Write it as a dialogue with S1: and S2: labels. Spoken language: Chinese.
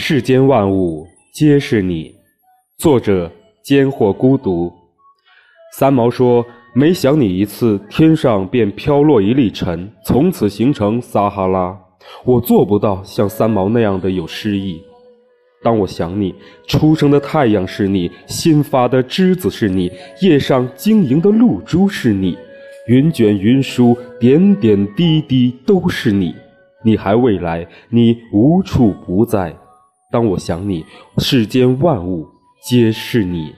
S1: 世间万物皆是你。作者：间或孤独。三毛说：“每想你一次，天上便飘落一粒尘，从此形成撒哈拉。”我做不到像三毛那样的有诗意。当我想你，初升的太阳是你，新发的枝子是你，叶上晶莹的露珠是你，云卷云舒，点点滴滴都是你。你还未来，你无处不在。当我想你，世间万物皆是你。